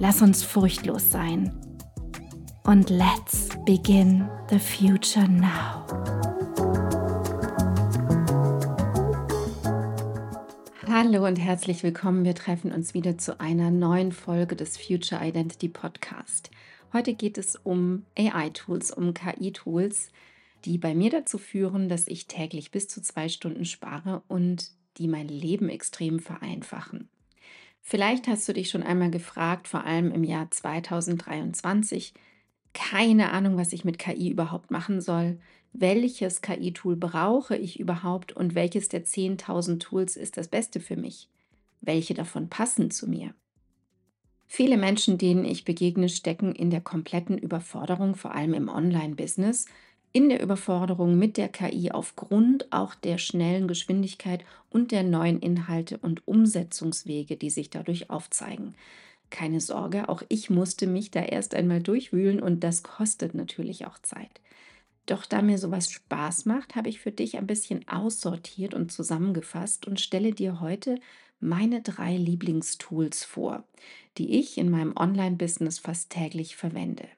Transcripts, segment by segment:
Lass uns furchtlos sein. Und let's begin the future now. Hallo und herzlich willkommen. Wir treffen uns wieder zu einer neuen Folge des Future Identity Podcast. Heute geht es um AI-Tools, um KI-Tools, die bei mir dazu führen, dass ich täglich bis zu zwei Stunden spare und die mein Leben extrem vereinfachen. Vielleicht hast du dich schon einmal gefragt, vor allem im Jahr 2023, keine Ahnung, was ich mit KI überhaupt machen soll. Welches KI-Tool brauche ich überhaupt und welches der 10.000 Tools ist das Beste für mich? Welche davon passen zu mir? Viele Menschen, denen ich begegne, stecken in der kompletten Überforderung, vor allem im Online-Business, in der Überforderung mit der KI aufgrund auch der schnellen Geschwindigkeit und der neuen Inhalte und Umsetzungswege, die sich dadurch aufzeigen. Keine Sorge, auch ich musste mich da erst einmal durchwühlen und das kostet natürlich auch Zeit. Doch da mir sowas Spaß macht, habe ich für dich ein bisschen aussortiert und zusammengefasst und stelle dir heute meine drei Lieblingstools vor, die ich in meinem Online-Business fast täglich verwende.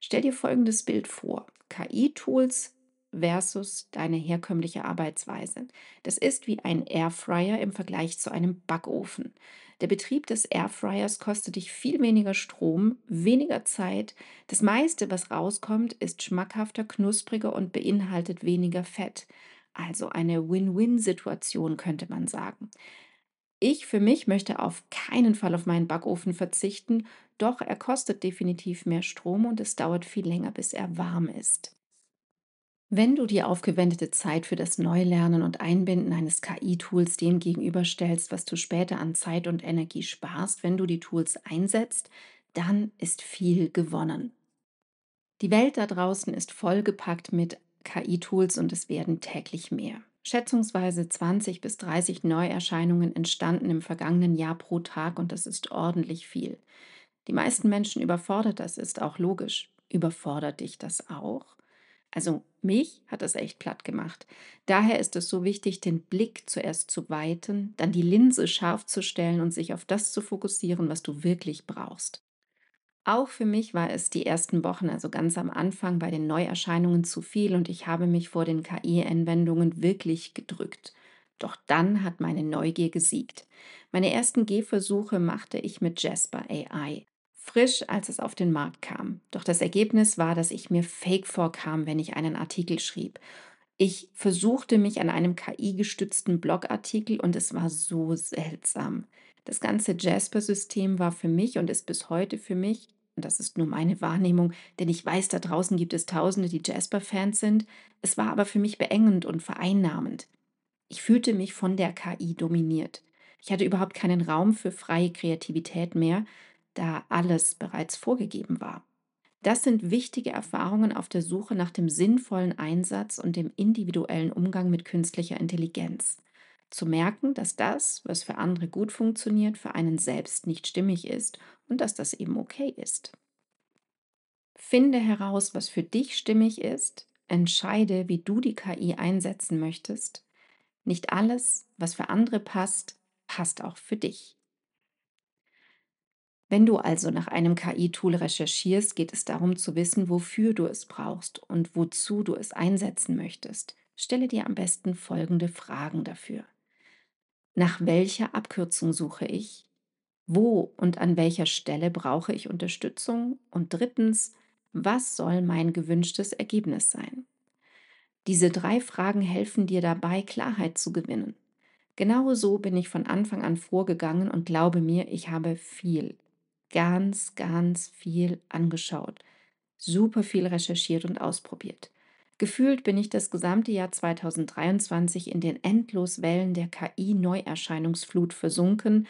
Stell dir folgendes Bild vor. KI-Tools versus deine herkömmliche Arbeitsweise. Das ist wie ein Airfryer im Vergleich zu einem Backofen. Der Betrieb des Airfryers kostet dich viel weniger Strom, weniger Zeit. Das meiste, was rauskommt, ist schmackhafter, knuspriger und beinhaltet weniger Fett. Also eine Win-Win-Situation könnte man sagen. Ich für mich möchte auf keinen Fall auf meinen Backofen verzichten, doch er kostet definitiv mehr Strom und es dauert viel länger, bis er warm ist. Wenn du die aufgewendete Zeit für das Neulernen und Einbinden eines KI-Tools dem gegenüberstellst, was du später an Zeit und Energie sparst, wenn du die Tools einsetzt, dann ist viel gewonnen. Die Welt da draußen ist vollgepackt mit KI-Tools und es werden täglich mehr. Schätzungsweise 20 bis 30 Neuerscheinungen entstanden im vergangenen Jahr pro Tag und das ist ordentlich viel. Die meisten Menschen überfordert das, ist auch logisch. Überfordert dich das auch? Also mich hat das echt platt gemacht. Daher ist es so wichtig, den Blick zuerst zu weiten, dann die Linse scharf zu stellen und sich auf das zu fokussieren, was du wirklich brauchst. Auch für mich war es die ersten Wochen, also ganz am Anfang bei den Neuerscheinungen zu viel und ich habe mich vor den KI-Anwendungen wirklich gedrückt. Doch dann hat meine Neugier gesiegt. Meine ersten Gehversuche machte ich mit Jasper AI. Frisch, als es auf den Markt kam. Doch das Ergebnis war, dass ich mir fake vorkam, wenn ich einen Artikel schrieb. Ich versuchte mich an einem KI-gestützten Blogartikel und es war so seltsam. Das ganze Jasper-System war für mich und ist bis heute für mich, und das ist nur meine Wahrnehmung, denn ich weiß, da draußen gibt es Tausende, die Jasper-Fans sind, es war aber für mich beengend und vereinnahmend. Ich fühlte mich von der KI dominiert. Ich hatte überhaupt keinen Raum für freie Kreativität mehr, da alles bereits vorgegeben war. Das sind wichtige Erfahrungen auf der Suche nach dem sinnvollen Einsatz und dem individuellen Umgang mit künstlicher Intelligenz zu merken, dass das, was für andere gut funktioniert, für einen selbst nicht stimmig ist und dass das eben okay ist. Finde heraus, was für dich stimmig ist, entscheide, wie du die KI einsetzen möchtest. Nicht alles, was für andere passt, passt auch für dich. Wenn du also nach einem KI-Tool recherchierst, geht es darum zu wissen, wofür du es brauchst und wozu du es einsetzen möchtest. Stelle dir am besten folgende Fragen dafür. Nach welcher Abkürzung suche ich? Wo und an welcher Stelle brauche ich Unterstützung? Und drittens, Was soll mein gewünschtes Ergebnis sein? Diese drei Fragen helfen dir dabei, Klarheit zu gewinnen. Genau so bin ich von Anfang an vorgegangen und glaube mir, ich habe viel, ganz, ganz viel angeschaut, super viel recherchiert und ausprobiert. Gefühlt bin ich das gesamte Jahr 2023 in den Endloswellen der KI-Neuerscheinungsflut versunken,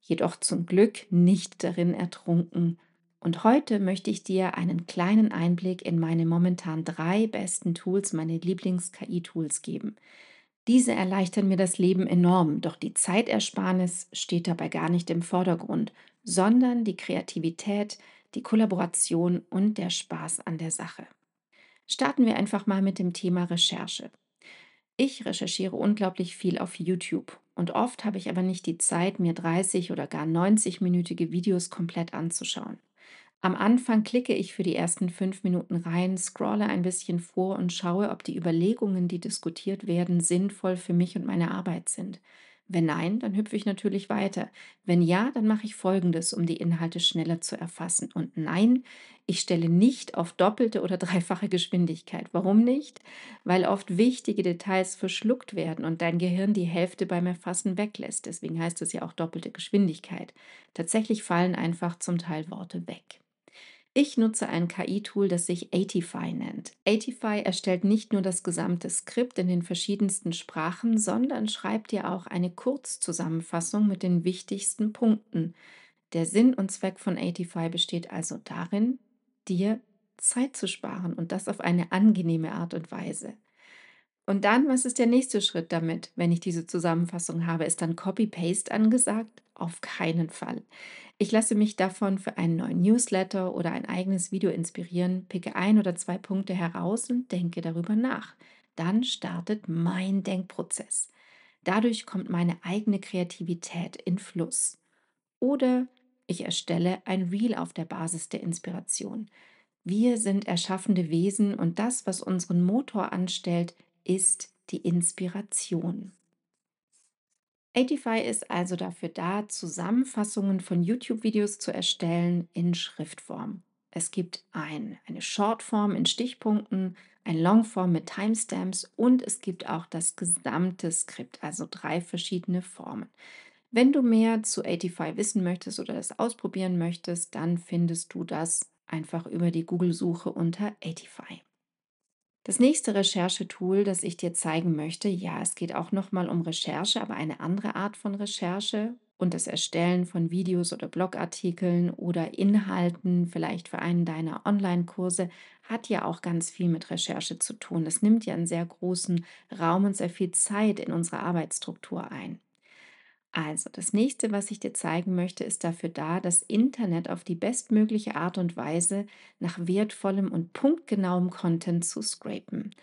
jedoch zum Glück nicht darin ertrunken. Und heute möchte ich dir einen kleinen Einblick in meine momentan drei besten Tools, meine Lieblings-KI-Tools geben. Diese erleichtern mir das Leben enorm, doch die Zeitersparnis steht dabei gar nicht im Vordergrund, sondern die Kreativität, die Kollaboration und der Spaß an der Sache. Starten wir einfach mal mit dem Thema Recherche. Ich recherchiere unglaublich viel auf YouTube und oft habe ich aber nicht die Zeit, mir 30 oder gar 90-minütige Videos komplett anzuschauen. Am Anfang klicke ich für die ersten fünf Minuten rein, scrolle ein bisschen vor und schaue, ob die Überlegungen, die diskutiert werden, sinnvoll für mich und meine Arbeit sind. Wenn nein, dann hüpfe ich natürlich weiter. Wenn ja, dann mache ich Folgendes, um die Inhalte schneller zu erfassen. Und nein, ich stelle nicht auf doppelte oder dreifache Geschwindigkeit. Warum nicht? Weil oft wichtige Details verschluckt werden und dein Gehirn die Hälfte beim Erfassen weglässt. Deswegen heißt es ja auch doppelte Geschwindigkeit. Tatsächlich fallen einfach zum Teil Worte weg. Ich nutze ein KI-Tool, das sich Atify nennt. Atify erstellt nicht nur das gesamte Skript in den verschiedensten Sprachen, sondern schreibt dir auch eine Kurzzusammenfassung mit den wichtigsten Punkten. Der Sinn und Zweck von Atify besteht also darin, dir Zeit zu sparen und das auf eine angenehme Art und Weise. Und dann, was ist der nächste Schritt damit, wenn ich diese Zusammenfassung habe? Ist dann Copy-Paste angesagt? Auf keinen Fall. Ich lasse mich davon für einen neuen Newsletter oder ein eigenes Video inspirieren, picke ein oder zwei Punkte heraus und denke darüber nach. Dann startet mein Denkprozess. Dadurch kommt meine eigene Kreativität in Fluss. Oder ich erstelle ein Reel auf der Basis der Inspiration. Wir sind erschaffende Wesen und das, was unseren Motor anstellt, ist die Inspiration. 85 ist also dafür da, Zusammenfassungen von YouTube-Videos zu erstellen in Schriftform. Es gibt ein, eine Shortform in Stichpunkten, ein Longform mit Timestamps und es gibt auch das gesamte Skript, also drei verschiedene Formen. Wenn du mehr zu 85 wissen möchtest oder das ausprobieren möchtest, dann findest du das einfach über die Google-Suche unter 85. Das nächste Recherchetool, das ich dir zeigen möchte, ja, es geht auch nochmal um Recherche, aber eine andere Art von Recherche und das Erstellen von Videos oder Blogartikeln oder Inhalten, vielleicht für einen deiner Online-Kurse, hat ja auch ganz viel mit Recherche zu tun. Das nimmt ja einen sehr großen Raum und sehr viel Zeit in unsere Arbeitsstruktur ein. Also, das nächste, was ich dir zeigen möchte, ist dafür da, das Internet auf die bestmögliche Art und Weise nach wertvollem und punktgenauem Content zu scrapen.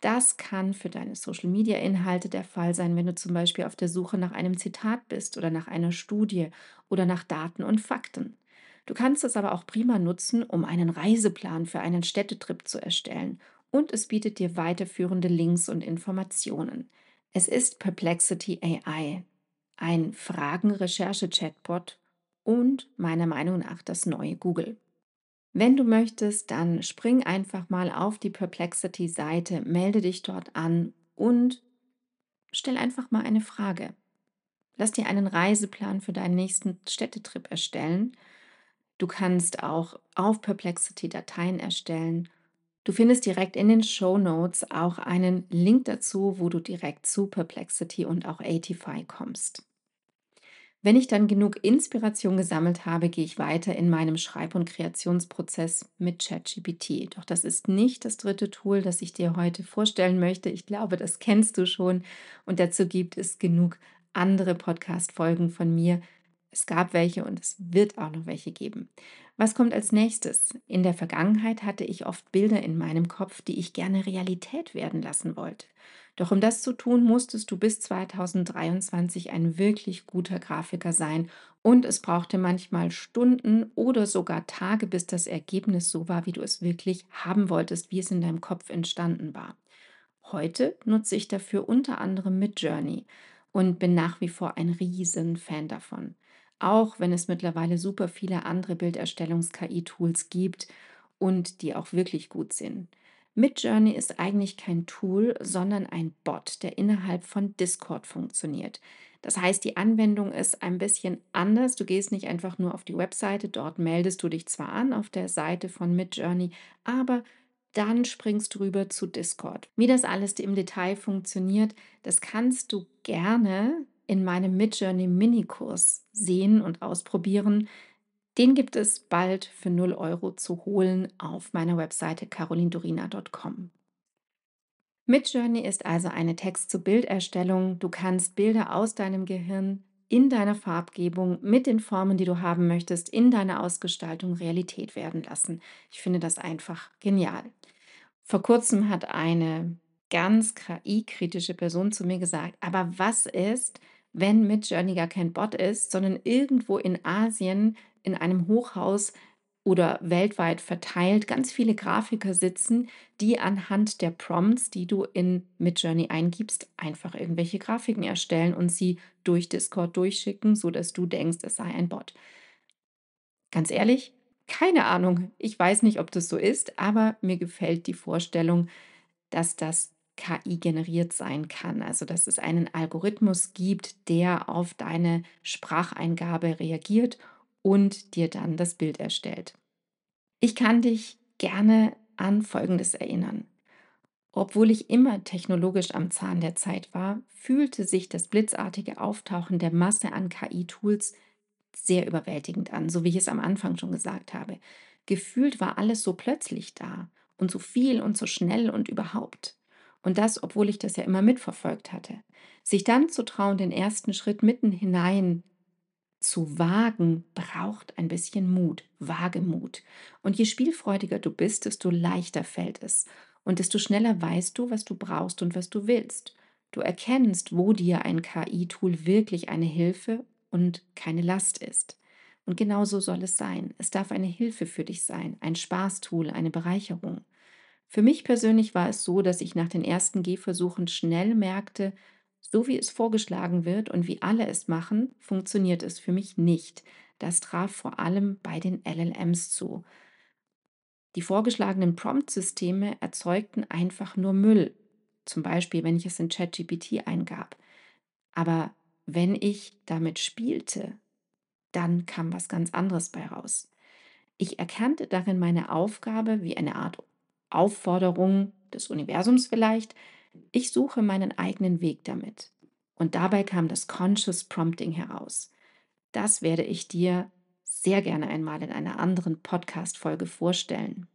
Das kann für deine Social-Media-Inhalte der Fall sein, wenn du zum Beispiel auf der Suche nach einem Zitat bist oder nach einer Studie oder nach Daten und Fakten. Du kannst es aber auch prima nutzen, um einen Reiseplan für einen Städtetrip zu erstellen und es bietet dir weiterführende Links und Informationen. Es ist Perplexity AI, ein Fragenrecherche-Chatbot und meiner Meinung nach das neue Google. Wenn du möchtest, dann spring einfach mal auf die Perplexity-Seite, melde dich dort an und stell einfach mal eine Frage. Lass dir einen Reiseplan für deinen nächsten Städtetrip erstellen. Du kannst auch auf Perplexity Dateien erstellen. Du findest direkt in den Show Notes auch einen Link dazu, wo du direkt zu Perplexity und auch 85 kommst. Wenn ich dann genug Inspiration gesammelt habe, gehe ich weiter in meinem Schreib- und Kreationsprozess mit ChatGPT. Doch das ist nicht das dritte Tool, das ich dir heute vorstellen möchte. Ich glaube, das kennst du schon und dazu gibt es genug andere Podcast-Folgen von mir. Es gab welche und es wird auch noch welche geben. Was kommt als nächstes? In der Vergangenheit hatte ich oft Bilder in meinem Kopf, die ich gerne Realität werden lassen wollte. Doch um das zu tun, musstest du bis 2023 ein wirklich guter Grafiker sein und es brauchte manchmal Stunden oder sogar Tage, bis das Ergebnis so war, wie du es wirklich haben wolltest, wie es in deinem Kopf entstanden war. Heute nutze ich dafür unter anderem Midjourney und bin nach wie vor ein riesen Fan davon. Auch wenn es mittlerweile super viele andere Bilderstellungs-KI-Tools gibt und die auch wirklich gut sind. Midjourney ist eigentlich kein Tool, sondern ein Bot, der innerhalb von Discord funktioniert. Das heißt, die Anwendung ist ein bisschen anders. Du gehst nicht einfach nur auf die Webseite, dort meldest du dich zwar an auf der Seite von Midjourney, aber dann springst du rüber zu Discord. Wie das alles im Detail funktioniert, das kannst du gerne in meinem Midjourney Minikurs sehen und ausprobieren. Den gibt es bald für 0 Euro zu holen auf meiner Webseite carolindorina.com. Midjourney ist also eine Text-zu-Bild-Erstellung. Du kannst Bilder aus deinem Gehirn in deiner Farbgebung mit den Formen, die du haben möchtest, in deiner Ausgestaltung Realität werden lassen. Ich finde das einfach genial. Vor kurzem hat eine ganz KI-kritische Person zu mir gesagt, aber was ist, wenn Midjourney gar kein Bot ist, sondern irgendwo in Asien in einem Hochhaus oder weltweit verteilt ganz viele Grafiker sitzen, die anhand der Prompts, die du in Midjourney eingibst, einfach irgendwelche Grafiken erstellen und sie durch Discord durchschicken, sodass du denkst, es sei ein Bot. Ganz ehrlich, keine Ahnung. Ich weiß nicht, ob das so ist, aber mir gefällt die Vorstellung, dass das KI generiert sein kann. Also, dass es einen Algorithmus gibt, der auf deine Spracheingabe reagiert und dir dann das Bild erstellt. Ich kann dich gerne an Folgendes erinnern. Obwohl ich immer technologisch am Zahn der Zeit war, fühlte sich das blitzartige Auftauchen der Masse an KI-Tools sehr überwältigend an, so wie ich es am Anfang schon gesagt habe. Gefühlt war alles so plötzlich da und so viel und so schnell und überhaupt. Und das, obwohl ich das ja immer mitverfolgt hatte. Sich dann zu trauen, den ersten Schritt mitten hinein zu wagen braucht ein bisschen Mut, Wagemut. Und je spielfreudiger du bist, desto leichter fällt es. Und desto schneller weißt du, was du brauchst und was du willst. Du erkennst, wo dir ein KI-Tool wirklich eine Hilfe und keine Last ist. Und genau so soll es sein. Es darf eine Hilfe für dich sein, ein Spaßtool, eine Bereicherung. Für mich persönlich war es so, dass ich nach den ersten Gehversuchen schnell merkte, so wie es vorgeschlagen wird und wie alle es machen, funktioniert es für mich nicht. Das traf vor allem bei den LLMs zu. Die vorgeschlagenen Prompt-Systeme erzeugten einfach nur Müll, zum Beispiel wenn ich es in ChatGPT eingab. Aber wenn ich damit spielte, dann kam was ganz anderes bei raus. Ich erkannte darin meine Aufgabe wie eine Art Aufforderung des Universums vielleicht, ich suche meinen eigenen Weg damit. Und dabei kam das Conscious Prompting heraus. Das werde ich dir sehr gerne einmal in einer anderen Podcast-Folge vorstellen.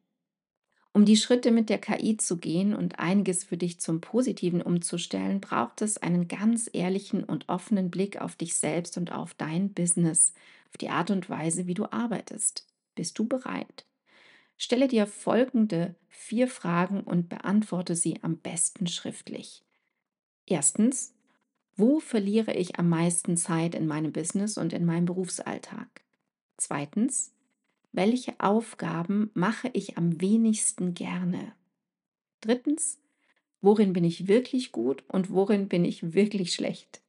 Um die Schritte mit der KI zu gehen und einiges für dich zum Positiven umzustellen, braucht es einen ganz ehrlichen und offenen Blick auf dich selbst und auf dein Business, auf die Art und Weise, wie du arbeitest. Bist du bereit? Stelle dir folgende vier Fragen und beantworte sie am besten schriftlich. Erstens, wo verliere ich am meisten Zeit in meinem Business und in meinem Berufsalltag? Zweitens, welche Aufgaben mache ich am wenigsten gerne? Drittens, worin bin ich wirklich gut und worin bin ich wirklich schlecht?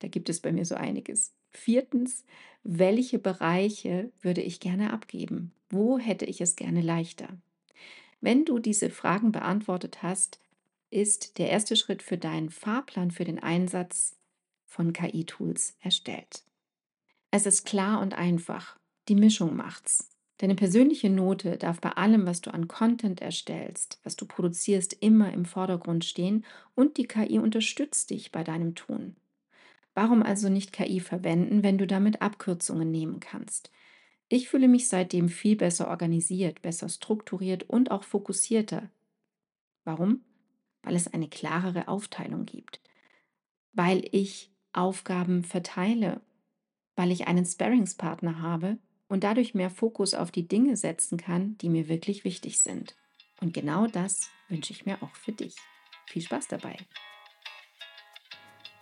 Da gibt es bei mir so einiges. Viertens, welche Bereiche würde ich gerne abgeben? Wo hätte ich es gerne leichter? Wenn du diese Fragen beantwortet hast, ist der erste Schritt für deinen Fahrplan für den Einsatz von KI-Tools erstellt. Es ist klar und einfach. Die Mischung macht's. Deine persönliche Note darf bei allem, was du an Content erstellst, was du produzierst, immer im Vordergrund stehen und die KI unterstützt dich bei deinem Tun. Warum also nicht KI verwenden, wenn du damit Abkürzungen nehmen kannst? Ich fühle mich seitdem viel besser organisiert, besser strukturiert und auch fokussierter. Warum? Weil es eine klarere Aufteilung gibt. Weil ich Aufgaben verteile. Weil ich einen Sparringspartner habe und dadurch mehr Fokus auf die Dinge setzen kann, die mir wirklich wichtig sind. Und genau das wünsche ich mir auch für dich. Viel Spaß dabei!